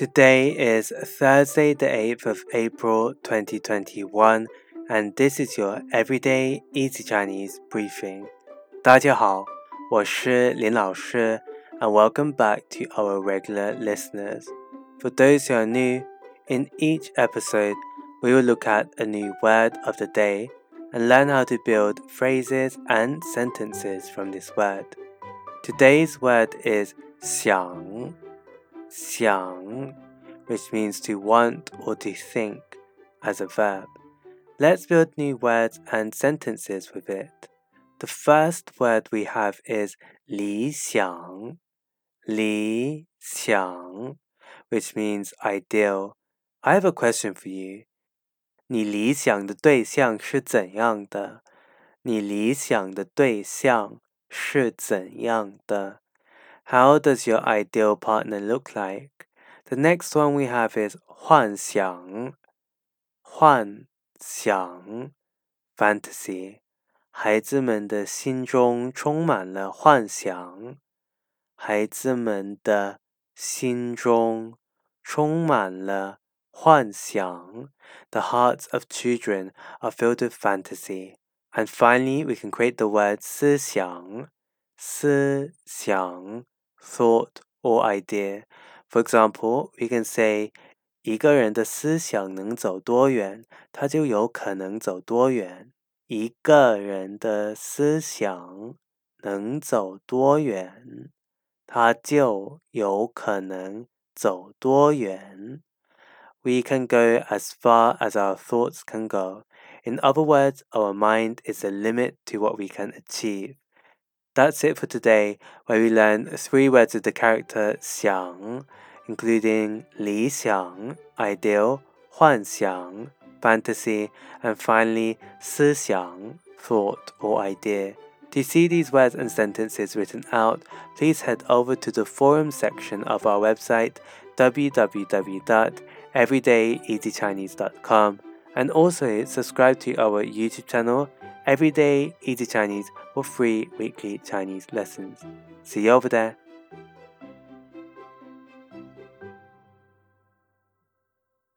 Today is Thursday, the 8th of April 2021, and this is your Everyday Easy Chinese briefing. 大家好，我是林老师, and welcome back to our regular listeners. For those who are new, in each episode, we will look at a new word of the day and learn how to build phrases and sentences from this word. Today's word is 想 想, which means to want or to think as a verb. Let's build new words and sentences with it. The first word we have is 理想,理想, which means ideal. I have a question for you. 你理想的对象是怎样的？你理想的对象是怎样的 ？how does your ideal partner look like? The next one we have is 幻想,幻想 fantasy. 孩子们的心中充满了幻想。孩子们的心中充满了幻想。The hearts of children are filled with fantasy. And finally, we can create the word 思想,思想 thought, or idea. For example, we can say 一个人的思想能走多远，他就有可能走多远。一个人的思想能走多远，他就有可能走多远。We can go as far as our thoughts can go. In other words, our mind is the limit to what we can achieve. That's it for today, where we learn three words of the character 想, including 理想, ideal, 幻想, fantasy, and finally 思想, thought or idea. To see these words and sentences written out, please head over to the forum section of our website www.everydayeasychinese.com and also subscribe to our YouTube channel Everyday Easy Chinese for free weekly Chinese lessons. See you over there.